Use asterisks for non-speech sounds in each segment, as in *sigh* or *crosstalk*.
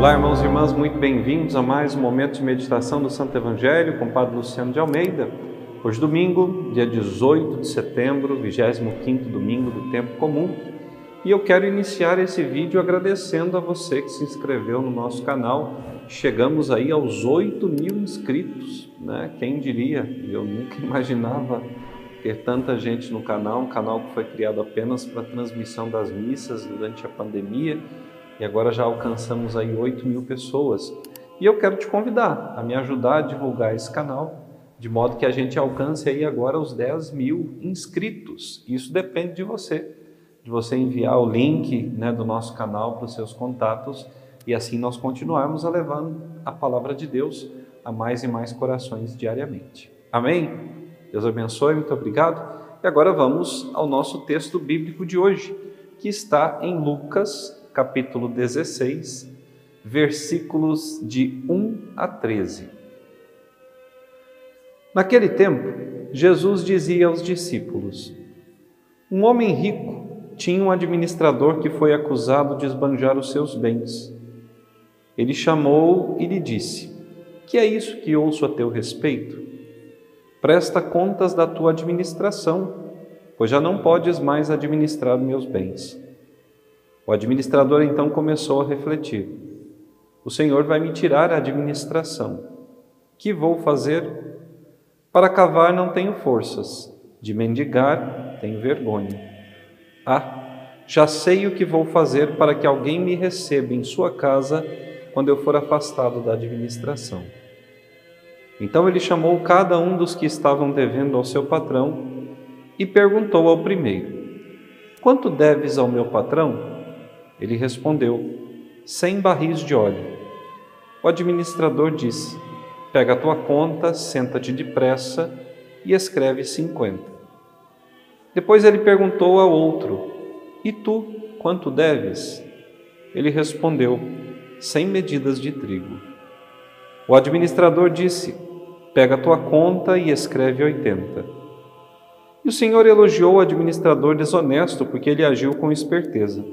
Olá, irmãos e irmãs, muito bem-vindos a mais um momento de meditação do Santo Evangelho com o Padre Luciano de Almeida. Hoje, domingo, dia 18 de setembro, 25 domingo do Tempo Comum. E eu quero iniciar esse vídeo agradecendo a você que se inscreveu no nosso canal. Chegamos aí aos 8 mil inscritos, né? Quem diria? Eu nunca *laughs* imaginava ter tanta gente no canal, um canal que foi criado apenas para transmissão das missas durante a pandemia e agora já alcançamos aí 8 mil pessoas. E eu quero te convidar a me ajudar a divulgar esse canal, de modo que a gente alcance aí agora os 10 mil inscritos. Isso depende de você, de você enviar o link né, do nosso canal para os seus contatos e assim nós continuarmos a levando a palavra de Deus a mais e mais corações diariamente. Amém? Deus abençoe, muito obrigado. E agora vamos ao nosso texto bíblico de hoje, que está em Lucas capítulo 16, versículos de 1 a 13. Naquele tempo, Jesus dizia aos discípulos: Um homem rico tinha um administrador que foi acusado de esbanjar os seus bens. Ele chamou e lhe disse: Que é isso que ouço a teu respeito? Presta contas da tua administração, pois já não podes mais administrar meus bens. O administrador então começou a refletir: O Senhor vai me tirar a administração. Que vou fazer? Para cavar não tenho forças, de mendigar tenho vergonha. Ah, já sei o que vou fazer para que alguém me receba em sua casa quando eu for afastado da administração. Então ele chamou cada um dos que estavam devendo ao seu patrão e perguntou ao primeiro: Quanto deves ao meu patrão? Ele respondeu: Cem barris de óleo. O administrador disse: Pega a tua conta, senta-te depressa e escreve cinquenta. Depois ele perguntou ao outro: E tu, quanto deves? Ele respondeu: Cem medidas de trigo. O administrador disse: Pega a tua conta e escreve oitenta. E o Senhor elogiou o administrador desonesto porque ele agiu com esperteza.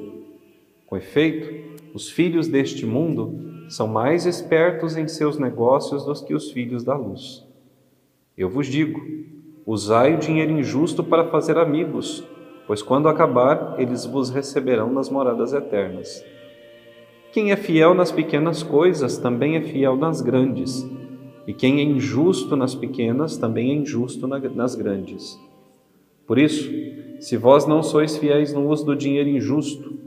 Com efeito, os filhos deste mundo são mais espertos em seus negócios do que os filhos da luz. Eu vos digo: usai o dinheiro injusto para fazer amigos, pois quando acabar, eles vos receberão nas moradas eternas. Quem é fiel nas pequenas coisas também é fiel nas grandes, e quem é injusto nas pequenas também é injusto nas grandes. Por isso, se vós não sois fiéis no uso do dinheiro injusto,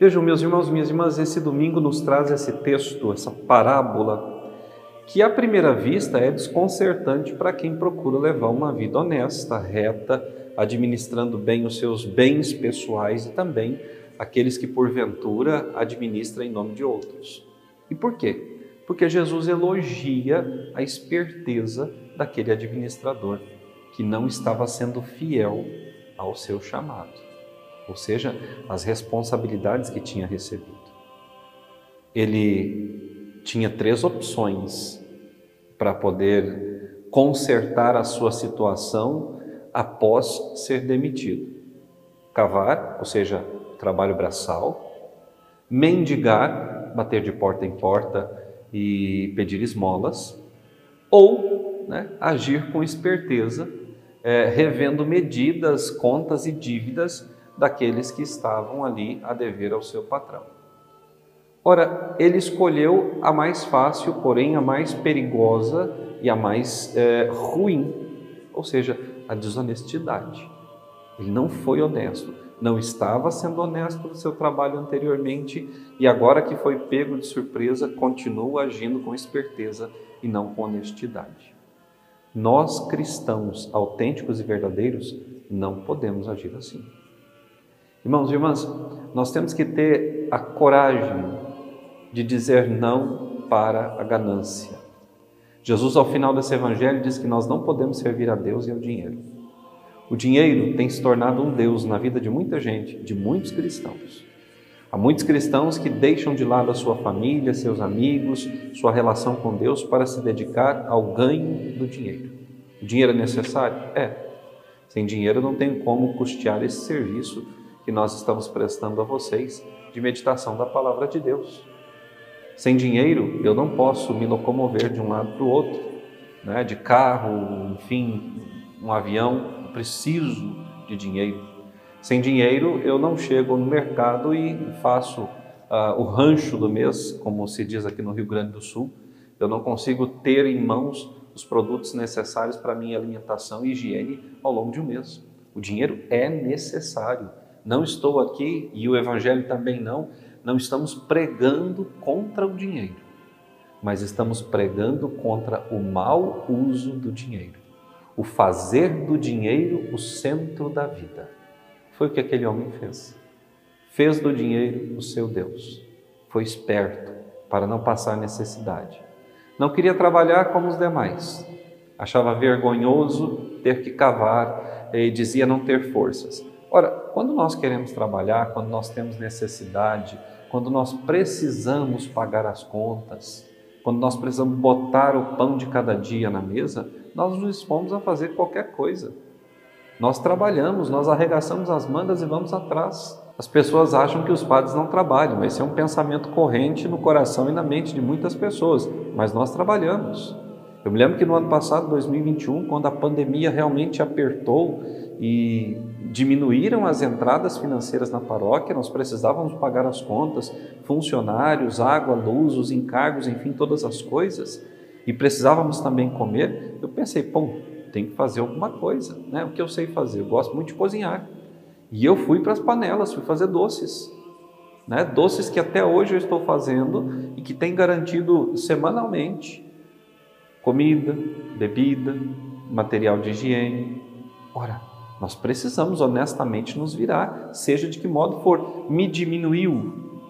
Vejam, meus irmãos, minhas irmãs, esse domingo nos traz esse texto, essa parábola, que à primeira vista é desconcertante para quem procura levar uma vida honesta, reta, administrando bem os seus bens pessoais e também aqueles que porventura administram em nome de outros. E por quê? Porque Jesus elogia a esperteza daquele administrador que não estava sendo fiel ao seu chamado ou seja, as responsabilidades que tinha recebido. Ele tinha três opções para poder consertar a sua situação após ser demitido: cavar, ou seja, trabalho braçal, mendigar, bater de porta em porta e pedir esmolas, ou né, agir com esperteza, é, revendo medidas, contas e dívidas daqueles que estavam ali a dever ao seu patrão. Ora, ele escolheu a mais fácil, porém a mais perigosa e a mais é, ruim, ou seja, a desonestidade. Ele não foi honesto, não estava sendo honesto no seu trabalho anteriormente e agora que foi pego de surpresa, continua agindo com esperteza e não com honestidade. Nós cristãos autênticos e verdadeiros não podemos agir assim. Irmãos e irmãs, nós temos que ter a coragem de dizer não para a ganância. Jesus, ao final desse evangelho, diz que nós não podemos servir a Deus e ao dinheiro. O dinheiro tem se tornado um Deus na vida de muita gente, de muitos cristãos. Há muitos cristãos que deixam de lado a sua família, seus amigos, sua relação com Deus para se dedicar ao ganho do dinheiro. O dinheiro é necessário? É. Sem dinheiro não tem como custear esse serviço que nós estamos prestando a vocês de meditação da palavra de Deus. Sem dinheiro eu não posso me locomover de um lado para o outro, né? de carro, enfim, um avião, eu preciso de dinheiro. Sem dinheiro, eu não chego no mercado e faço uh, o rancho do mês, como se diz aqui no Rio Grande do Sul. Eu não consigo ter em mãos os produtos necessários para minha alimentação e higiene ao longo de um mês. O dinheiro é necessário. Não estou aqui, e o Evangelho também não, não estamos pregando contra o dinheiro, mas estamos pregando contra o mau uso do dinheiro. O fazer do dinheiro o centro da vida. Foi o que aquele homem fez. Fez do dinheiro o seu Deus. Foi esperto para não passar necessidade. Não queria trabalhar como os demais. Achava vergonhoso ter que cavar e dizia não ter forças. Ora, quando nós queremos trabalhar, quando nós temos necessidade, quando nós precisamos pagar as contas, quando nós precisamos botar o pão de cada dia na mesa, nós nos dispomos a fazer qualquer coisa. Nós trabalhamos, nós arregaçamos as mangas e vamos atrás. As pessoas acham que os padres não trabalham, esse é um pensamento corrente no coração e na mente de muitas pessoas, mas nós trabalhamos. Eu me lembro que no ano passado, 2021, quando a pandemia realmente apertou e diminuíram as entradas financeiras na paróquia, nós precisávamos pagar as contas, funcionários, água, luz, os encargos, enfim, todas as coisas, e precisávamos também comer. Eu pensei, pô, tem que fazer alguma coisa, né? O que eu sei fazer? Eu gosto muito de cozinhar. E eu fui para as panelas, fui fazer doces. Né? Doces que até hoje eu estou fazendo e que tem garantido semanalmente comida, bebida, material de higiene. Ora, nós precisamos honestamente nos virar, seja de que modo for. Me diminuiu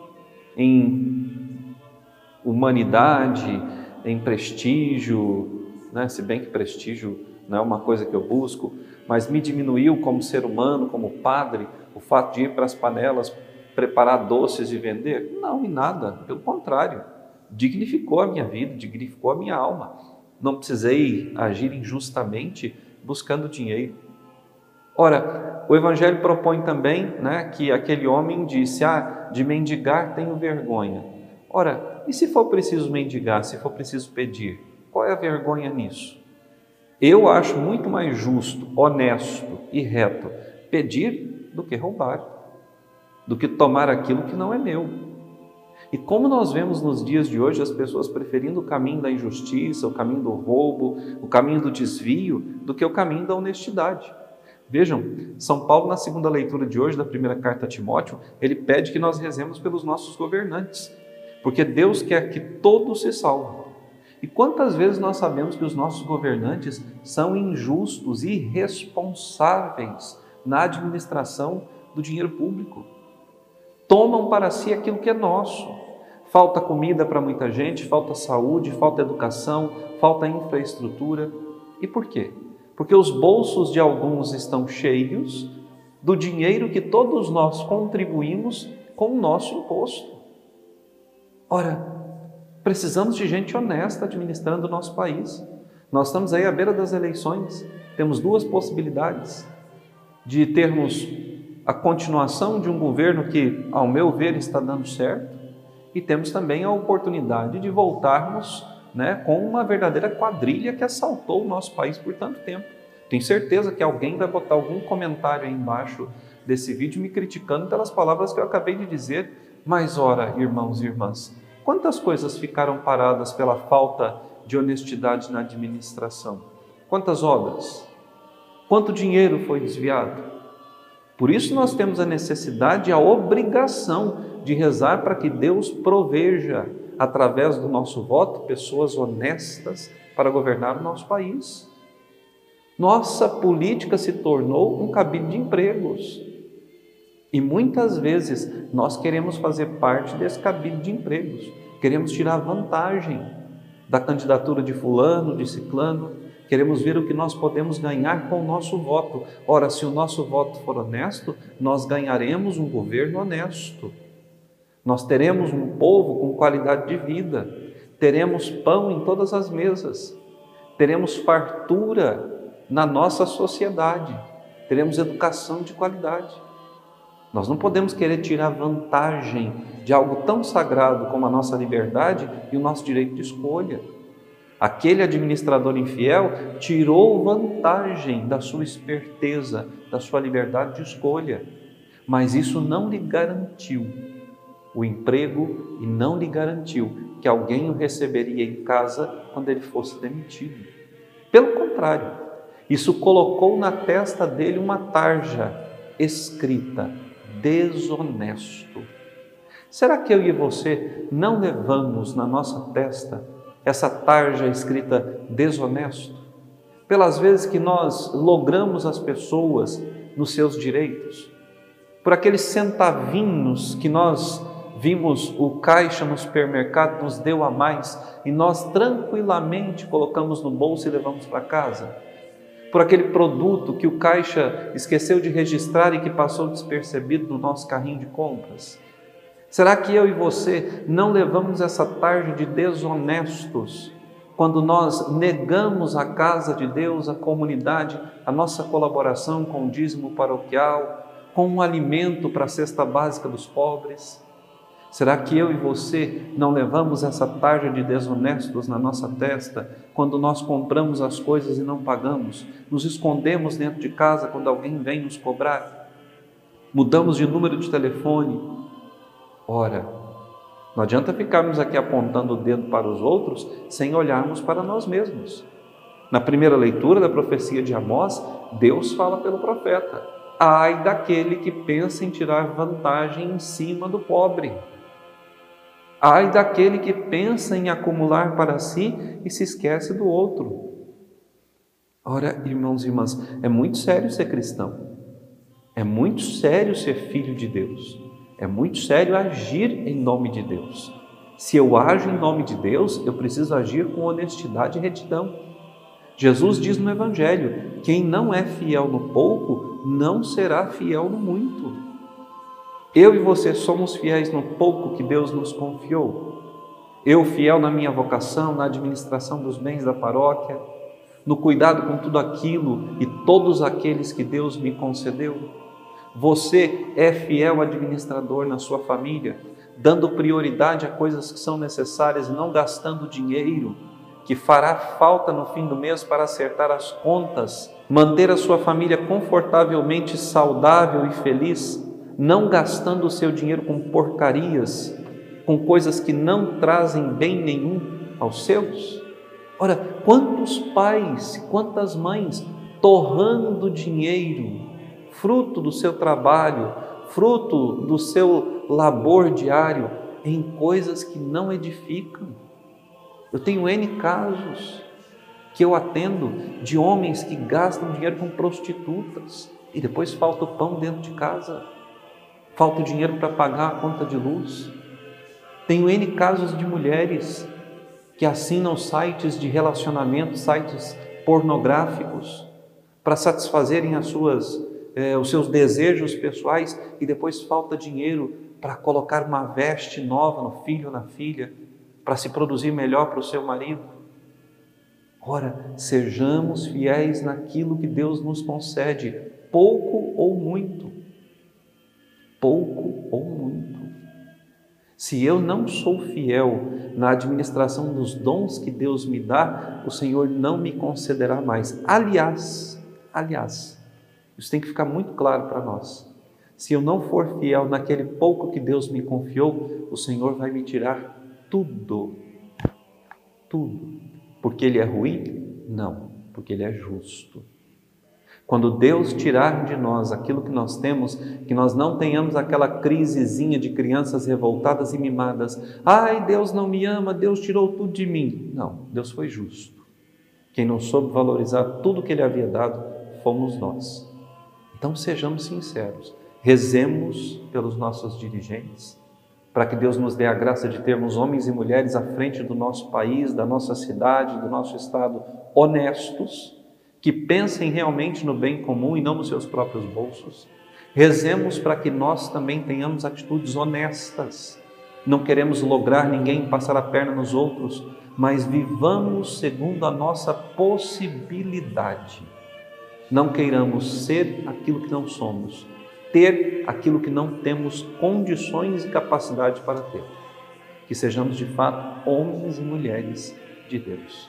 em humanidade, em prestígio, né? se bem que prestígio não é uma coisa que eu busco, mas me diminuiu como ser humano, como padre, o fato de ir para as panelas preparar doces e vender? Não, em nada, pelo contrário, dignificou a minha vida, dignificou a minha alma. Não precisei agir injustamente buscando dinheiro. Ora, o Evangelho propõe também né, que aquele homem disse: Ah, de mendigar tenho vergonha. Ora, e se for preciso mendigar, se for preciso pedir? Qual é a vergonha nisso? Eu acho muito mais justo, honesto e reto pedir do que roubar, do que tomar aquilo que não é meu. E como nós vemos nos dias de hoje as pessoas preferindo o caminho da injustiça, o caminho do roubo, o caminho do desvio, do que o caminho da honestidade. Vejam, São Paulo, na segunda leitura de hoje da primeira carta a Timóteo, ele pede que nós rezemos pelos nossos governantes, porque Deus quer que todos se salvem. E quantas vezes nós sabemos que os nossos governantes são injustos e irresponsáveis na administração do dinheiro público? Tomam para si aquilo que é nosso. Falta comida para muita gente, falta saúde, falta educação, falta infraestrutura. E por quê? Porque os bolsos de alguns estão cheios do dinheiro que todos nós contribuímos com o nosso imposto. Ora, Precisamos de gente honesta administrando o nosso país. Nós estamos aí à beira das eleições, temos duas possibilidades: de termos a continuação de um governo que, ao meu ver, está dando certo, e temos também a oportunidade de voltarmos né, com uma verdadeira quadrilha que assaltou o nosso país por tanto tempo. Tenho certeza que alguém vai botar algum comentário aí embaixo desse vídeo me criticando pelas palavras que eu acabei de dizer. Mas, ora, irmãos e irmãs, Quantas coisas ficaram paradas pela falta de honestidade na administração? Quantas obras? Quanto dinheiro foi desviado? Por isso nós temos a necessidade e a obrigação de rezar para que Deus proveja, através do nosso voto, pessoas honestas para governar o nosso país. Nossa política se tornou um cabide de empregos. E muitas vezes nós queremos fazer parte desse cabide de empregos. queremos tirar vantagem da candidatura de Fulano, de Ciclano, queremos ver o que nós podemos ganhar com o nosso voto. Ora, se o nosso voto for honesto, nós ganharemos um governo honesto. Nós teremos um povo com qualidade de vida, teremos pão em todas as mesas, teremos fartura na nossa sociedade, teremos educação de qualidade. Nós não podemos querer tirar vantagem de algo tão sagrado como a nossa liberdade e o nosso direito de escolha. Aquele administrador infiel tirou vantagem da sua esperteza, da sua liberdade de escolha, mas isso não lhe garantiu o emprego e não lhe garantiu que alguém o receberia em casa quando ele fosse demitido. Pelo contrário, isso colocou na testa dele uma tarja escrita: desonesto. Será que eu e você não levamos na nossa testa essa tarja escrita desonesto? Pelas vezes que nós logramos as pessoas nos seus direitos, por aqueles centavinhos que nós vimos o caixa no supermercado, nos deu a mais e nós tranquilamente colocamos no bolso e levamos para casa. Por aquele produto que o caixa esqueceu de registrar e que passou despercebido no nosso carrinho de compras. Será que eu e você não levamos essa tarde de desonestos quando nós negamos a casa de Deus, a comunidade, a nossa colaboração com o dízimo paroquial, com um alimento para a cesta básica dos pobres? Será que eu e você não levamos essa tarja de desonestos na nossa testa quando nós compramos as coisas e não pagamos? Nos escondemos dentro de casa quando alguém vem nos cobrar? Mudamos de número de telefone? Ora, não adianta ficarmos aqui apontando o dedo para os outros sem olharmos para nós mesmos. Na primeira leitura da profecia de Amós, Deus fala pelo profeta: Ai daquele que pensa em tirar vantagem em cima do pobre. Ai daquele que pensa em acumular para si e se esquece do outro. Ora, irmãos e irmãs, é muito sério ser cristão. É muito sério ser filho de Deus. É muito sério agir em nome de Deus. Se eu ajo em nome de Deus, eu preciso agir com honestidade e retidão. Jesus diz no Evangelho: quem não é fiel no pouco, não será fiel no muito. Eu e você somos fiéis no pouco que Deus nos confiou. Eu fiel na minha vocação, na administração dos bens da paróquia, no cuidado com tudo aquilo e todos aqueles que Deus me concedeu. Você é fiel administrador na sua família, dando prioridade a coisas que são necessárias não gastando dinheiro que fará falta no fim do mês para acertar as contas, manter a sua família confortavelmente saudável e feliz não gastando o seu dinheiro com porcarias, com coisas que não trazem bem nenhum aos seus? Ora, quantos pais, quantas mães torrando dinheiro, fruto do seu trabalho, fruto do seu labor diário, em coisas que não edificam. Eu tenho N casos que eu atendo de homens que gastam dinheiro com prostitutas e depois falta o pão dentro de casa falta dinheiro para pagar a conta de luz. Tenho N casos de mulheres que assinam sites de relacionamento, sites pornográficos, para satisfazerem as suas, eh, os seus desejos pessoais e depois falta dinheiro para colocar uma veste nova no filho ou na filha, para se produzir melhor para o seu marido. Ora, sejamos fiéis naquilo que Deus nos concede, pouco ou muito pouco ou muito. Se eu não sou fiel na administração dos dons que Deus me dá, o Senhor não me concederá mais. Aliás, aliás, isso tem que ficar muito claro para nós. Se eu não for fiel naquele pouco que Deus me confiou, o Senhor vai me tirar tudo. Tudo. Porque Ele é ruim? Não, porque Ele é justo. Quando Deus tirar de nós aquilo que nós temos, que nós não tenhamos aquela crisezinha de crianças revoltadas e mimadas. Ai, Deus não me ama, Deus tirou tudo de mim. Não, Deus foi justo. Quem não soube valorizar tudo que Ele havia dado fomos nós. Então sejamos sinceros, rezemos pelos nossos dirigentes, para que Deus nos dê a graça de termos homens e mulheres à frente do nosso país, da nossa cidade, do nosso estado, honestos, que pensem realmente no bem comum e não nos seus próprios bolsos. Rezemos para que nós também tenhamos atitudes honestas. Não queremos lograr ninguém passar a perna nos outros, mas vivamos segundo a nossa possibilidade. Não queiramos ser aquilo que não somos, ter aquilo que não temos condições e capacidade para ter. Que sejamos de fato homens e mulheres de Deus.